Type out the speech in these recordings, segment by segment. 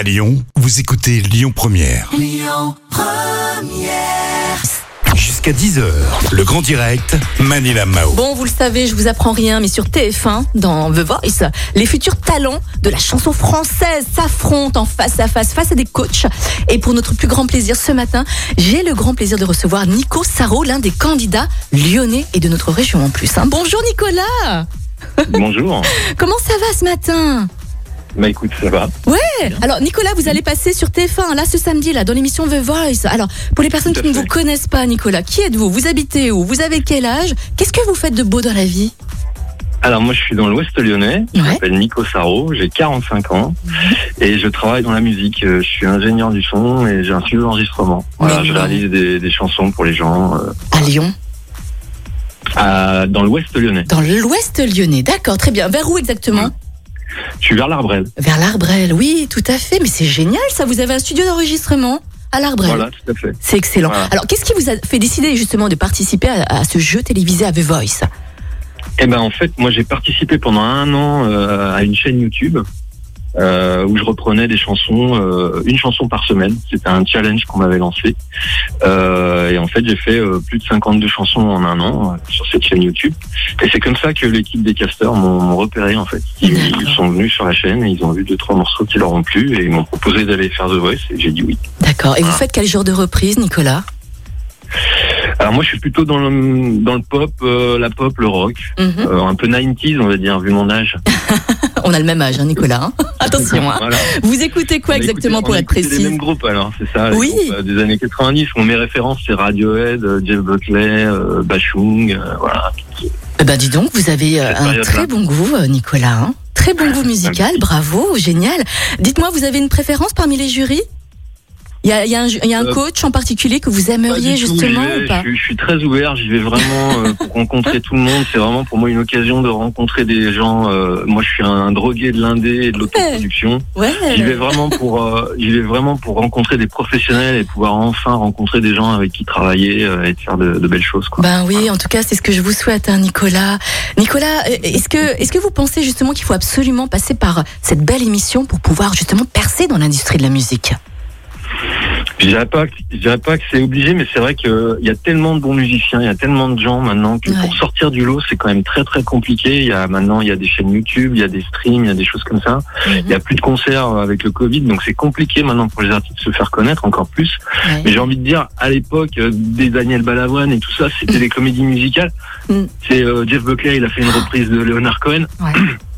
À Lyon, vous écoutez Lyon Première. Jusqu'à 10h, le grand direct, Manila Mao. Bon, vous le savez, je vous apprends rien, mais sur TF1, dans The Voice, les futurs talents de la chanson française s'affrontent en face à face, face à des coachs. Et pour notre plus grand plaisir ce matin, j'ai le grand plaisir de recevoir Nico Sarro, l'un des candidats lyonnais et de notre région en plus. hein. Bonjour Nicolas Bonjour. Comment ça va ce matin? Bah écoute, ça va. Ouais. Alors Nicolas, vous allez passer sur TF1 là ce samedi là dans l'émission The Voice. Alors pour les personnes qui ne vous connaissent pas, Nicolas, qui êtes-vous? Vous habitez où? Vous avez quel âge? Qu'est-ce que vous faites de beau dans la vie? Alors moi je suis dans l'ouest lyonnais, je Ouais. m'appelle Nico Sarro, j'ai 45 ans et je travaille dans la musique. Euh, Je suis ingénieur du son et j'ai un studio d'enregistrement. Voilà, je réalise des, des chansons pour les gens euh, À Lyon, dans l'ouest lyonnais. dans l'Ouest lyonnais. D'accord, très bien. Vers où exactement? Je suis vers l'Arbrel. Vers l'Arbrel. Oui, tout à fait. Mais c'est génial ça. Vous avez un studio d'enregistrement à l'Arbrel. Voilà, tout à fait. C'est excellent. Voilà. Alors, qu'est-ce qui vous a fait décider justement de participer à, à ce jeu télévisé à The Voice? Et ben en fait, moi j'ai participé pendant un an euh, à une chaîne YouTube. Euh, où je reprenais des chansons, euh, une chanson par semaine. C'était un challenge qu'on m'avait lancé. Euh, et en fait, j'ai fait euh, plus de 52 chansons en un an euh, sur cette chaîne YouTube. Et c'est comme ça que l'équipe des casteurs m'ont repéré en fait. Ils, sont venus sur la chaîne et ils ont vu deux trois morceaux qui leur ont plu et ils m'ont proposé d'aller faire The Voice et j'ai dit oui. D'accord. Et vous faites quel genre de reprise, Nicolas? Alors moi, je suis plutôt dans le dans le pop, euh, la pop, le rock, Mhm. euh, un peu 90s on va dire vu mon âge. On a le même âge, hein, Nicolas. hein. Attention. hein. Voilà. Vous écoutez quoi On exactement écouté- pour être écouté les précis mêmes groupes alors, c'est ça, les Oui. groupes, euh, des années 90. Bon, mes références, c'est Radiohead, euh, Jeff Buckley, euh, Bachung, euh, voilà. Eh ben, dis donc, vous avez un très bon goût, Nicolas. Très bon goût musical, bravo, génial. Dites-moi, vous avez une préférence parmi les jurys? Il y a, y a un, y a un Euh, coach en particulier que vous aimeriez justement vais, ou pas je, suis- je suis très ouvert, j'y vais vraiment euh, pour rencontrer tout le monde. C'est vraiment pour moi une occasion de rencontrer des gens. euh, moi, je suis un drogué de l'indé et de l'autoproduction. Ouais. J'y vais vraiment pour, euh, j'y vais vraiment pour rencontrer des professionnels et pouvoir enfin rencontrer des gens avec qui travailler euh, et de faire de, de belles choses. Quoi. Ben oui, en tout cas, c'est ce que je vous souhaite, hein, Nicolas. Nicolas, est-ce que, est-ce que vous pensez justement qu'il faut absolument passer par cette belle émission pour pouvoir justement percer dans l'industrie de la musique? Je dirais pas, je dirais pas que c'est obligé, mais c'est vrai qu'il y a tellement de bons musiciens, il y a tellement de gens maintenant que Ouais. pour sortir du lot, c'est quand même très très compliqué. Il y a maintenant, il y a des chaînes YouTube, il y a des streams, il y a des choses comme ça. Il y a plus de concerts avec le Covid, donc c'est compliqué maintenant pour les artistes de se faire connaître encore plus. Ouais. Mais j'ai envie de dire, à l'époque, euh, des Daniel Balavoine et tout ça, c'était des comédies musicales. Mm. C'est euh, Jeff Buckley, il a fait une reprise de Leonard Cohen. Ouais.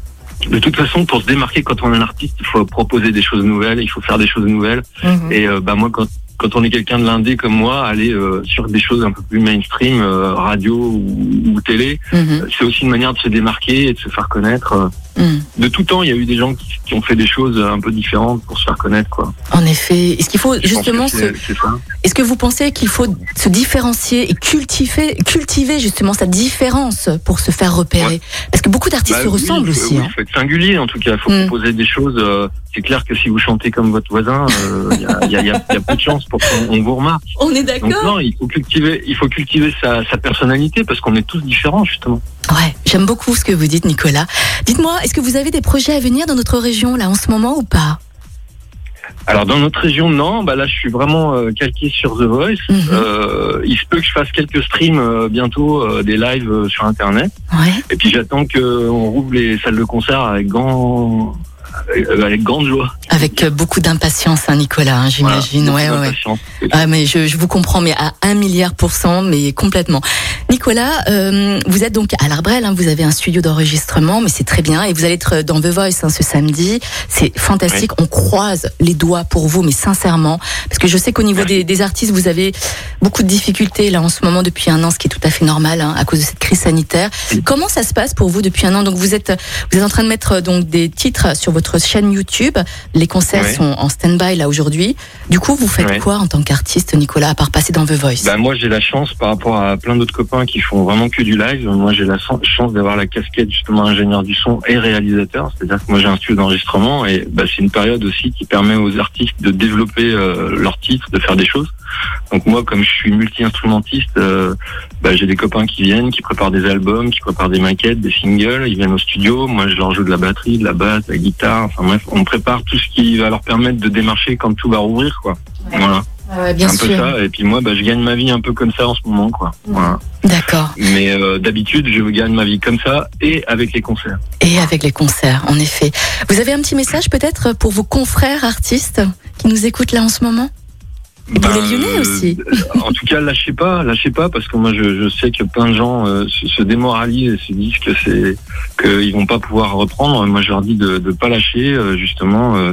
De toute façon, pour se démarquer quand on est un artiste, il faut proposer des choses nouvelles, il faut faire des choses nouvelles. Mhm. Et euh, bah moi, quand quand on est quelqu'un de l'indé comme moi, aller euh, sur des choses un peu plus mainstream, euh, radio ou, ou télé, Mhm. c'est aussi une manière de se démarquer et de se faire connaître. Mhm. De tout temps, il y a eu des gens qui, qui ont fait des choses un peu différentes pour se faire connaître. Quoi. En effet, est-ce qu'il faut Je justement que se, c'est c'est ça. est-ce que vous pensez qu'il faut se différencier et cultiver, cultiver justement sa différence pour se faire repérer? Parce que beaucoup d'artistes Bah se oui, ressemblent faut- aussi. oui, hein. Il faut être singulier en tout cas. Il faut Mm. proposer des choses. euh, c'est clair que si vous chantez comme votre voisin, euh, il y, a, il y a- il y a- il y a peu de chances pour qu'on on vous remarque. On est Donc d'accord non, il faut cultiver, il faut cultiver sa, sa personnalité parce qu'on est tous différents justement. Ouais, j'aime beaucoup ce que vous dites, Nicolas. Dites-moi, est-ce que vous avez des projets à venir dans notre région là en ce moment ou pas? Alors dans notre région, non. Bah là, je suis vraiment euh, calqué sur The Voice. Mhm. Euh, il se peut que je fasse quelques streams euh, bientôt, euh, des lives euh, sur Internet. Ouais. Et puis j'attends qu'on rouvre les salles de concert avec grand, avec, avec grande joie. Avec euh, beaucoup d'impatience, hein, Nicolas, hein, j'imagine. Voilà, ouais, ouais. Ah, mais je, je vous comprends, mais à un milliard pour cent, mais complètement. Nicolas, euh, vous êtes donc à l'Arbrel, hein, vous avez un studio d'enregistrement, mais c'est très bien, et vous allez être dans The Voice hein, ce samedi. C'est fantastique. On croise les doigts pour vous, mais sincèrement, parce que je sais qu'au niveau des, des artistes, vous avez beaucoup de difficultés là en ce moment depuis un an, ce qui est tout à fait normal hein, à cause de cette crise sanitaire. Comment ça se passe pour vous depuis un an? Donc vous êtes vous êtes en train de mettre donc des titres sur votre chaîne YouTube. Les concerts Ouais. sont en stand-by là aujourd'hui. Du coup, vous faites Ouais. quoi en tant qu'artiste, Nicolas, à part passer dans The Voice? Bah, moi, j'ai la chance par rapport à plein d'autres copains qui font vraiment que du live. Moi, j'ai la chan- chance d'avoir la casquette justement ingénieur du son et réalisateur. C'est-à-dire que moi, j'ai un studio d'enregistrement et bah, c'est une période aussi qui permet aux artistes de développer euh, leurs titres, de faire des choses. Donc moi, comme je suis multi-instrumentiste, euh, bah, j'ai des copains qui viennent, qui préparent des albums, qui préparent des maquettes, des singles. Ils viennent au studio. Moi, je leur joue de la batterie, de la basse, de la guitare. Enfin bref, on prépare tout ce qui va leur permettre de démarcher quand tout va rouvrir, quoi. Voilà. Ouais, bien un sûr. peu ça. Et puis moi, bah, je gagne ma vie un peu comme ça en ce moment, quoi. Voilà. D'accord. Mais euh, d'habitude, je gagne ma vie comme ça et avec les concerts. Et avec les concerts, en effet. Vous avez un petit message peut-être pour vos confrères artistes qui nous écoutent là en ce moment? Bah, les Lyonnais euh, aussi. En tout cas, lâchez pas, lâchez pas, parce que moi, je, je sais que plein de gens euh, se, se démoralisent et se disent que c'est qu'ils vont pas pouvoir reprendre. Moi, je leur dis de ne pas lâcher, euh, justement. euh,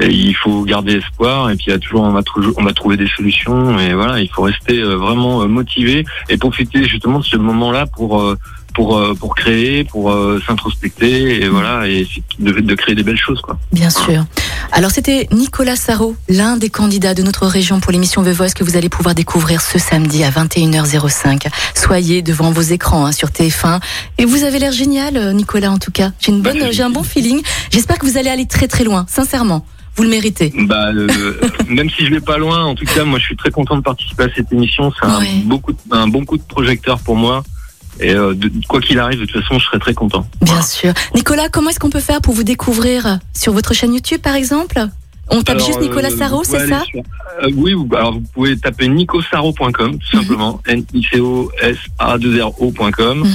et il faut garder espoir, et puis il y a toujours on va toujours on va trouver des solutions, et voilà, il faut rester euh, vraiment euh, motivé et profiter justement de ce moment-là pour euh, pour euh, pour créer, pour euh, s'introspecter, et voilà, et de, de créer des belles choses, quoi. Bien sûr. Alors c'était Nicolas Sarro, l'un des candidats de notre région pour l'émission The Voice que vous allez pouvoir découvrir ce samedi à 21h05. Soyez devant vos écrans hein, sur TF1 et vous avez l'air génial euh, Nicolas en tout cas. J'ai une bonne Bah, j'ai un bon feeling. J'espère que vous allez aller très très loin, sincèrement. Vous le méritez. Bah, euh, même si je vais pas loin, en tout cas, moi, je suis très content de participer à cette émission. C'est un, Ouais. beaucoup, un bon coup de projecteur pour moi. Et euh, de- quoi qu'il arrive, de toute façon, je serai très content. Bien Voilà. sûr. Nicolas, comment est-ce qu'on peut faire pour vous découvrir sur votre chaîne YouTube par exemple? On tape Alors, juste Nicolas euh, Sarro, c'est ça? sur- euh, Oui, vous- alors vous pouvez taper nicosaro.com, tout simplement, N-I-C-O-S-A-2-R-O.com, Mhm.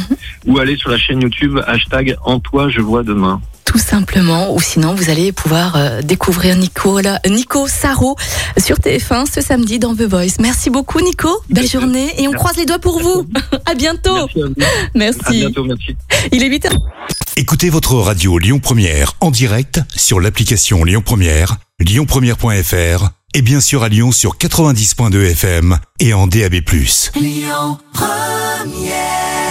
ou aller sur la chaîne YouTube, hashtag En toi, je vois demain. Simplement, ou sinon vous allez pouvoir euh, découvrir Nicolas, Nico Sarro sur TF1 ce samedi dans The Voice. Merci beaucoup Nico, belle Merci. journée et on Merci. croise les doigts pour vous. à bientôt. Merci à vous. Merci. À bientôt, merci. Il est 8h. Écoutez votre radio Lyon Première en direct sur l'application Lyon Première, lyonpremière.fr et bien sûr à Lyon sur 90.2 FM et en DAB+. Lyon Première